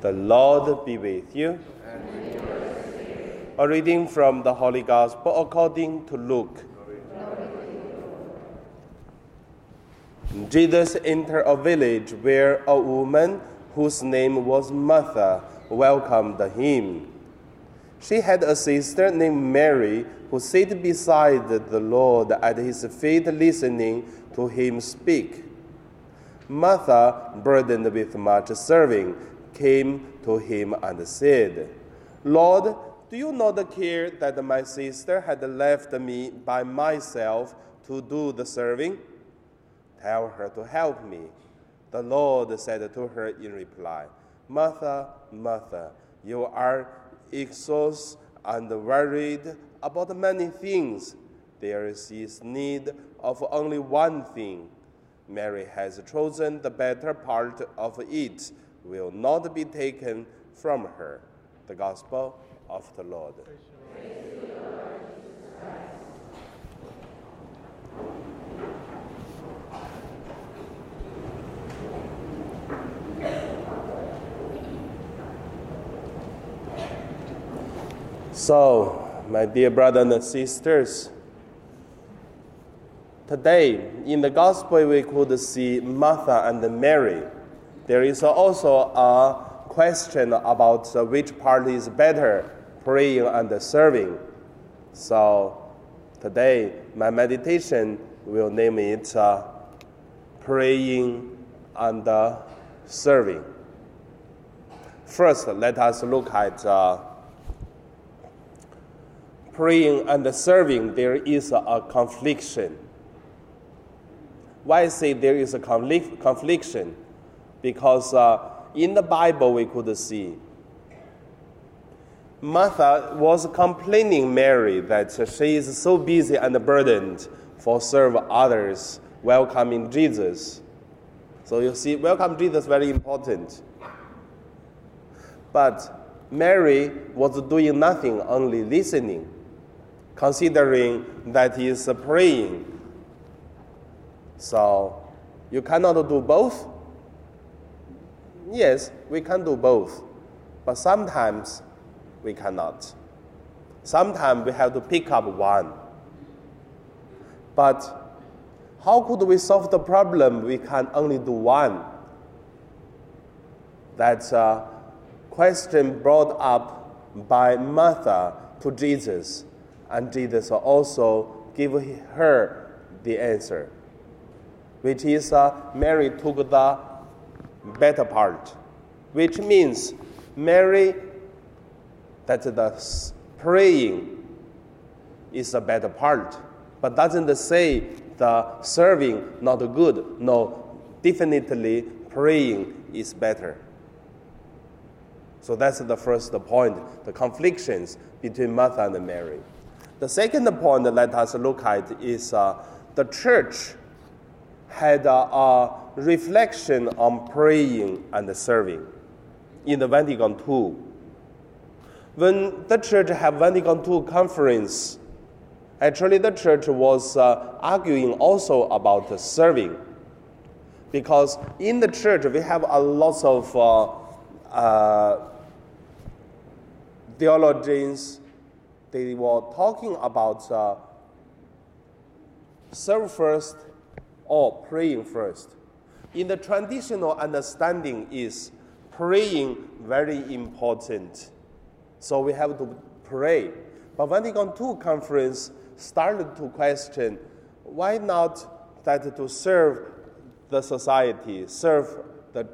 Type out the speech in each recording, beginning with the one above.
The Lord be with you. A reading from the Holy Gospel according to Luke. Jesus entered a village where a woman whose name was Martha welcomed him. She had a sister named Mary who sat beside the Lord at his feet listening to him speak. Martha, burdened with much serving, came to him and said, Lord, do you not care that my sister had left me by myself to do the serving? Tell her to help me. The Lord said to her in reply, Martha, Martha, you are exhausted and worried about many things. There is need of only one thing. Mary has chosen the better part of it, will not be taken from her. The Gospel of the Lord. So, my dear brothers and sisters, today in the Gospel we could see Martha and Mary. There is also a question about which part is better, praying and serving. So, today my meditation will name it uh, praying and uh, serving. First, let us look at uh, praying and serving, there is a confliction. Why I say there is a conflict, confliction? Because uh, in the Bible we could see Martha was complaining Mary that she is so busy and burdened for serve others, welcoming Jesus. So you see, welcome Jesus very important. But Mary was doing nothing, only listening considering that he is praying. So, you cannot do both? Yes, we can do both, but sometimes we cannot. Sometimes we have to pick up one. But how could we solve the problem? We can only do one. That's a question brought up by Martha to Jesus and Jesus also give her the answer, which is uh, Mary took the better part, which means Mary that the praying is a better part, but doesn't say the serving not good. No, definitely praying is better. So that's the first point, the conflictions between Martha and Mary. The second point that let us look at is uh, the church had a, a, reflection on praying and serving in the Vatican II. When the church had Vatican II conference, actually the church was uh, arguing also about serving. Because in the church we have a lot of uh, uh theologians, they were talking about uh, serve first or praying first. In the traditional understanding is praying very important. So we have to pray. But Vatican II conference started to question why not that to serve the society, serve the,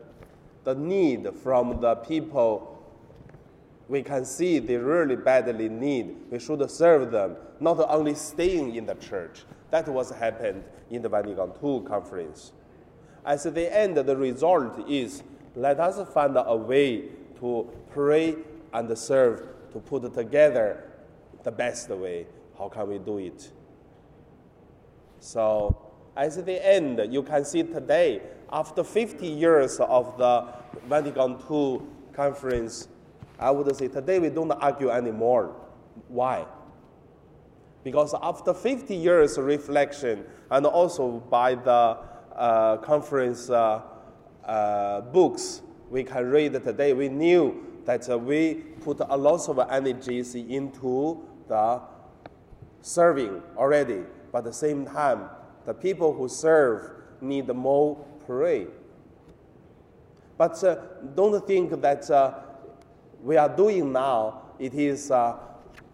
the need from the people we can see they really badly need. We should serve them, not only staying in the church. That was happened in the Vatican II conference. At the end, the result is let us find a way to pray and serve to put together the best way. How can we do it? So, at the end, you can see today, after 50 years of the Vatican II conference, I would say today we don't argue anymore. Why? Because after 50 years reflection and also by the uh, conference uh, uh, books, we can read today, we knew that uh, we put a lot of energies into the serving already. But at the same time, the people who serve need more pray. But uh, don't think that uh, we are doing now, it is uh,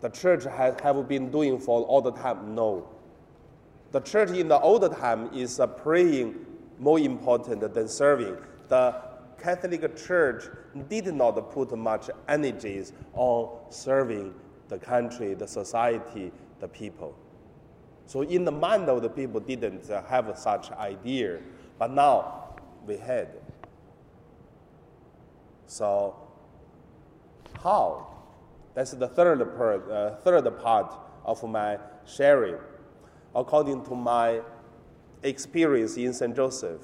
the church has have been doing for all the time. No. The church in the old time is uh, praying more important than serving. The Catholic Church did not put much energies on serving the country, the society, the people. So in the mind of the people didn't uh, have such idea, but now we had. So how? That's the third part, uh, third part of my sharing according to my experience in St. Joseph.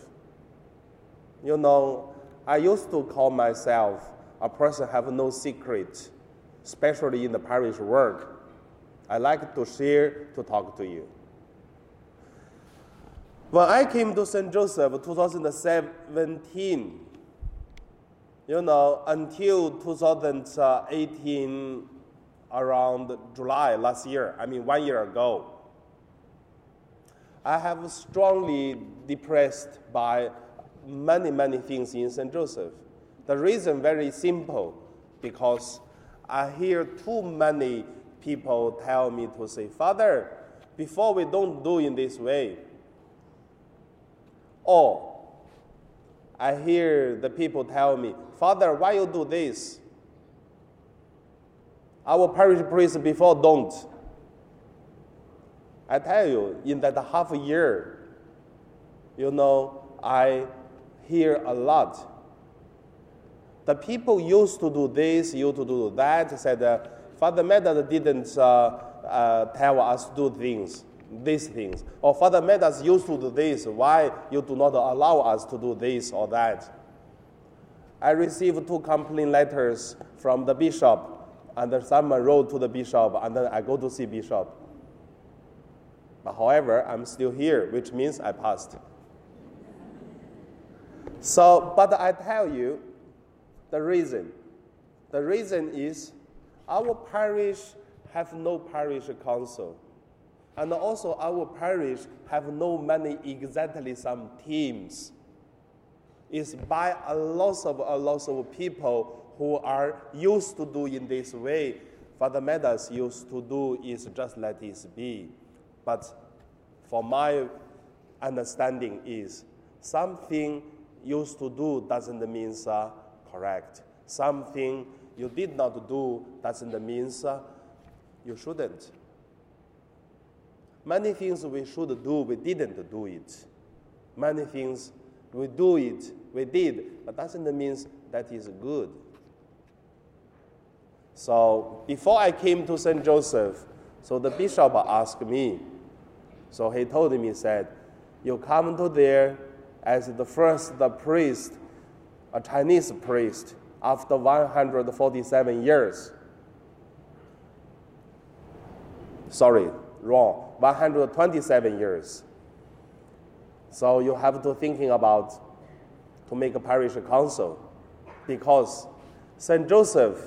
You know, I used to call myself a person have no secret, especially in the parish work. I like to share, to talk to you. When I came to St. Joseph 2017, you know, until 2018, around July last year, I mean one year ago, I have strongly depressed by many, many things in St. Joseph. The reason very simple, because I hear too many people tell me to say, Father, before we don't do in this way. Or I hear the people tell me, Father, why you do this? Our parish priest before don't. I tell you, in that half a year, you know, I hear a lot. The people used to do this, used to do that, said, uh, Father Medas didn't uh, uh, tell us to do things, these things. Or Father Medas used to do this, why you do not allow us to do this or that? I received two complaint letters from the bishop, and someone wrote to the bishop, and then I go to see bishop. But however, I'm still here, which means I passed. So, but I tell you the reason. The reason is our parish have no parish council. And also our parish have no many exactly some teams. It's by a lot of a lot of people who are used to do in this way. Father Medas used to do is just let it be. But for my understanding is something used to do doesn't mean uh, correct. Something you did not do doesn't mean uh, you shouldn't. Many things we should do, we didn't do it. Many things we do it, we did, but doesn't mean that is good. So before I came to St. Joseph, so the bishop asked me, so he told me, said, you come to there as the first the priest, a Chinese priest, after 147 years. Sorry, wrong, 127 years. So you have to thinking about to make a parish council because St. Joseph,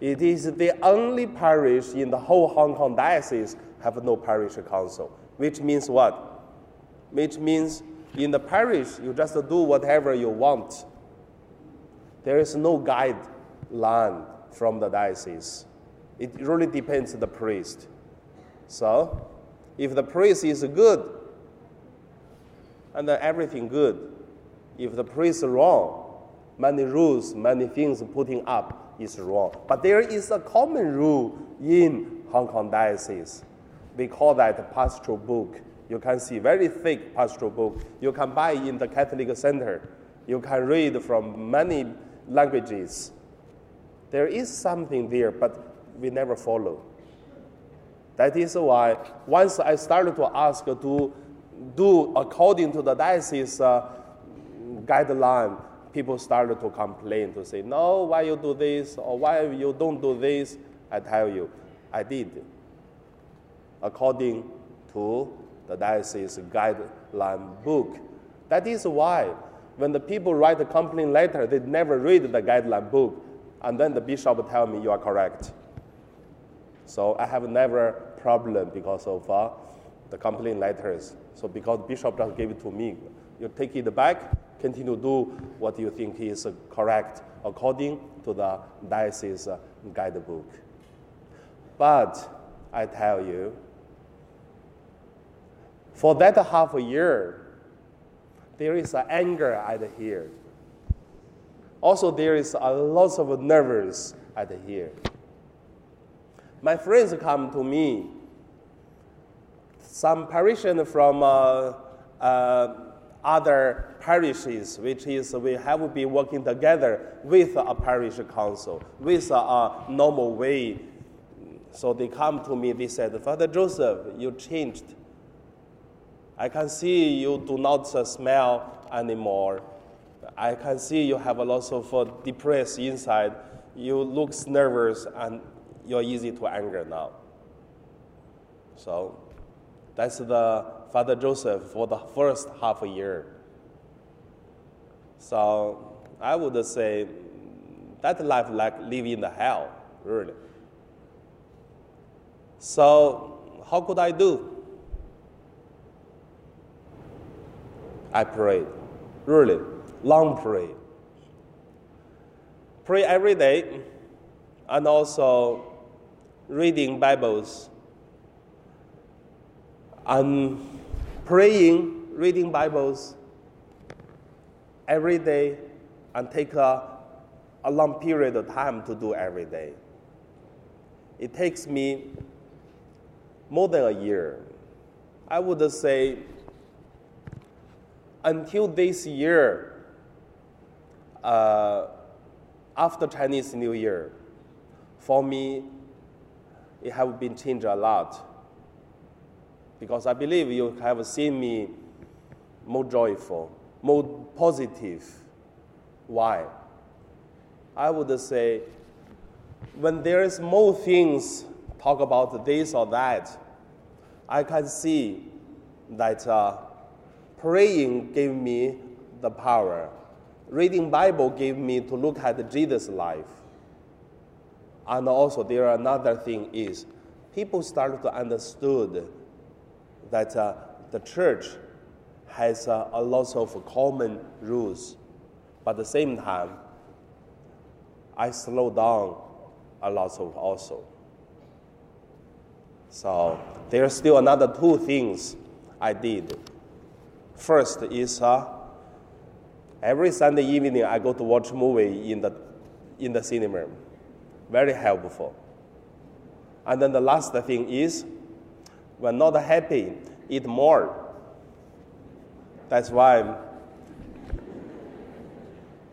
it is the only parish in the whole Hong Kong diocese have no parish council, which means what? Which means in the parish, you just do whatever you want. There is no guideline from the diocese. It really depends on the priest. So, if the priest is good, and everything good. If the priest is wrong, many rules, many things putting up is wrong. But there is a common rule in Hong Kong diocese. We call that pastoral book. You can see very thick pastoral book. You can buy in the Catholic Center. You can read from many languages. There is something there, but we never follow. That is why once I started to ask to do according to the diocese uh, guideline, people started to complain to say, no, why you do this or why you don't do this? I tell you, I did according to the diocese guideline book. That is why When the people write a complaint letter, they never read the guideline book, and then the bishop tell me you are correct. So I have never problem because of uh, the complaint letters. So because bishop just gave it to me, you take it back, continue to do what you think is correct according to the diocese guidebook. But I tell you, for that half a year, there is anger at here. Also, there is a lot of nervous at here. My friends come to me. Some parishioners from uh, uh, other parishes, which is we have been working together with a parish council, with a, a normal way. So they come to me, they said, Father Joseph, you changed. I can see you do not smell anymore. I can see you have a lot of uh, depressed inside. You look nervous and you're easy to anger now. So that's the Father Joseph for the first half a year. So I would say that life like living in the hell, really. So how could I do? I prayed, really, long pray. Pray every day, and also reading Bibles and praying, reading Bibles every day and take a, a long period of time to do every day. It takes me more than a year. I would say until this year, uh, after Chinese New Year, for me, it have been changed a lot. Because I believe you have seen me more joyful, more positive. Why? I would say when there is more things talk about this or that, I can see that uh, praying gave me the power. Reading Bible gave me to look at Jesus' life. And also there are another thing is people started to understood that uh, the church has uh, a lot of common rules, but at the same time, I slow down a lot of also. So there are still another two things I did. First is uh, every Sunday evening I go to watch a movie in the in the cinema. Very helpful. And then the last thing is when not happy, eat more. That's why.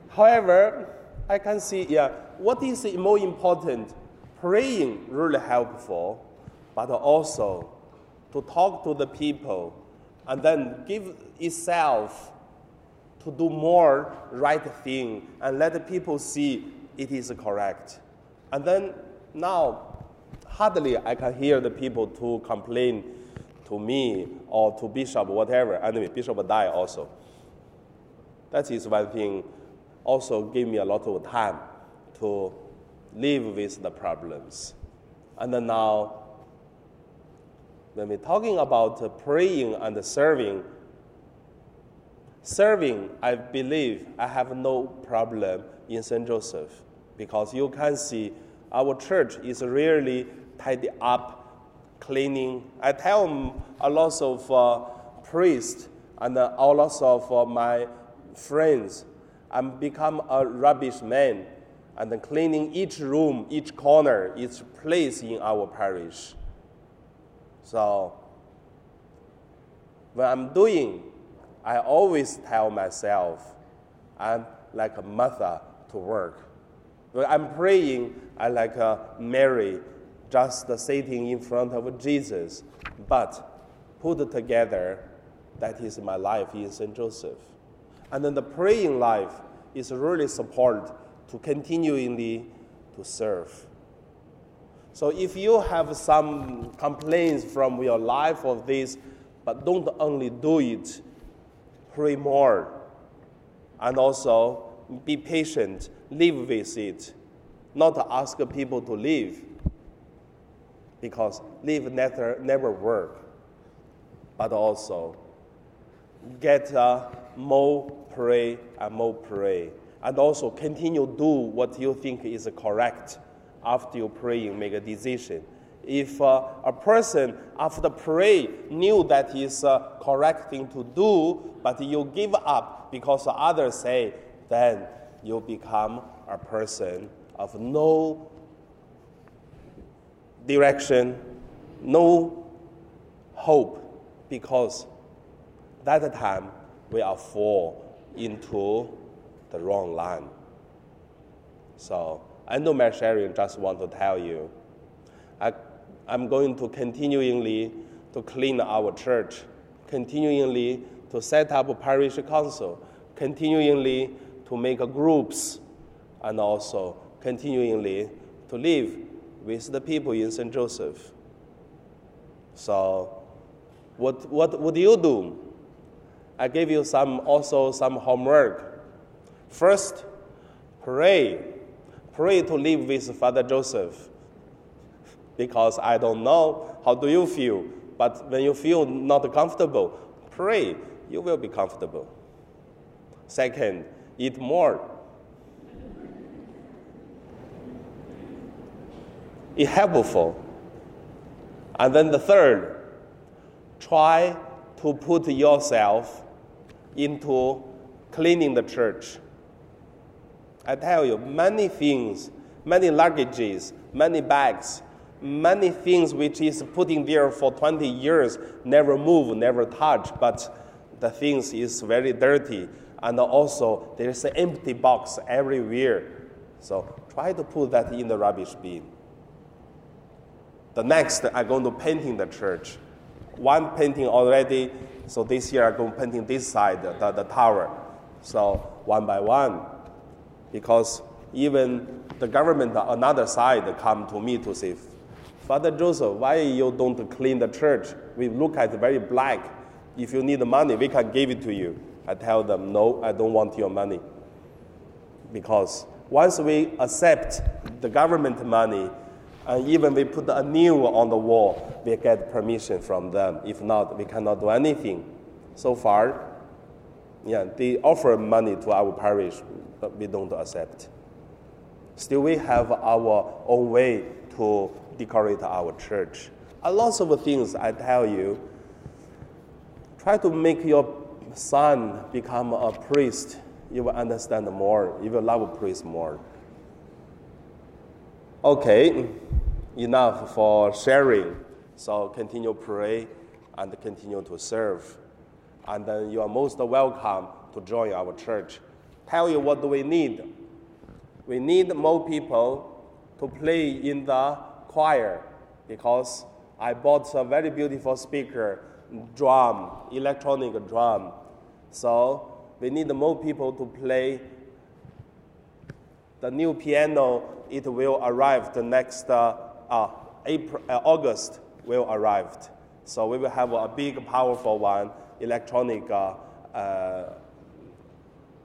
However, I can see, yeah, what is more important? Praying really helpful, but also to talk to the people and then give itself to do more right thing and let the people see it is correct. And then now, hardly I can hear the people to complain to me or to bishop, whatever. Anyway, bishop died also. That is one thing. Also, give me a lot of time to live with the problems. And now, when we're talking about praying and serving, serving, I believe I have no problem in St. Joseph because you can see our church is really tidy up, cleaning. I tell a lot of uh, priests and uh, a lot of uh, my friends, I'm become a rubbish man and cleaning each room, each corner, each place in our parish. So when I'm doing, I always tell myself, I'm like a Martha to work. When I'm praying, I like a Mary just sitting in front of Jesus. But put together, that is my life in St. Joseph. And then the praying life is really support to continually to serve. So if you have some complaints from your life of this, but don't only do it, pray more. and also be patient, live with it, not ask people to leave, because leave never, never work, but also get uh, more pray and more pray, and also continue do what you think is correct after you praying, make a decision. If uh, a person after pray knew that is a correct thing to do, but you give up because others say, then you become a person of no direction, no hope, because that time we are fall into the wrong line. So I know my sharing just want to tell you, I, I'm going to continually to clean our church, continually to set up a parish council, continually to make groups, and also continually to live with the people in St. Joseph. So, what, what would you do? I gave you some also some homework. First, pray. Pray to live with Father Joseph. Because I don't know how do you feel, but when you feel not comfortable, pray, you will be comfortable. Second, eat more. Eat helpful. And then the third, try to put yourself into cleaning the church. I tell you, many things, many luggages, many bags, many things which is putting there for 20 years, never move, never touch, but the things is very dirty. And also, there's an empty box everywhere. So try to put that in the rubbish bin. The next, I'm going to painting the church. One painting already so this year I'm going to painting this side, the, the tower. So one by one, because even the government another side come to me to say, Father Joseph, why you don't clean the church? We look at very black. If you need money, we can give it to you. I tell them, no, I don't want your money. Because once we accept the government money, and even we put a new on the wall, we get permission from them. If not, we cannot do anything. So far, yeah, they offer money to our parish, but we don't accept. Still, we have our own way to decorate our church. A lot of things I tell you. Try to make your son become a priest. You will understand more. You will love a priest more. Okay, enough for sharing. So continue pray and continue to serve. And then you are most welcome to join our church. Tell you what do we need. We need more people to play in the choir because I bought a very beautiful speaker, drum, electronic drum. So we need more people to play the new piano it will arrive the next uh, uh, April, uh, August will arrive. So we will have a big, powerful one, electronic uh, uh,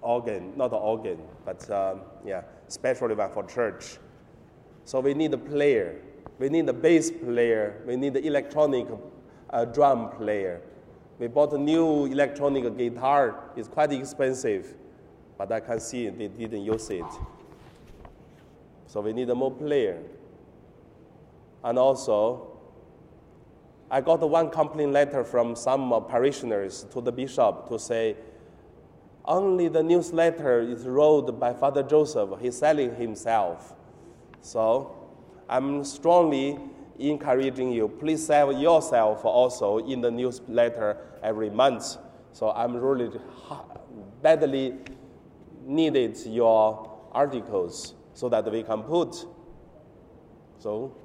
organ, not organ, but um, yeah, specially one for church. So we need a player. We need a bass player. We need the electronic uh, drum player. We bought a new electronic guitar. It's quite expensive, but I can see they didn't use it. So we need a more player. And also, I got one complaint letter from some uh, parishioners to the bishop to say, only the newsletter is wrote by Father Joseph. He's selling himself. So I'm strongly encouraging you, please sell yourself also in the newsletter every month. So I'm really badly needed your articles so that we can put. So,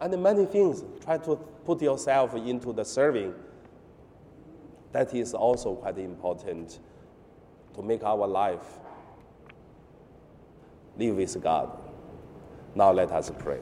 and many things, try to put yourself into the serving. That is also quite important to make our life live with God. Now let us pray.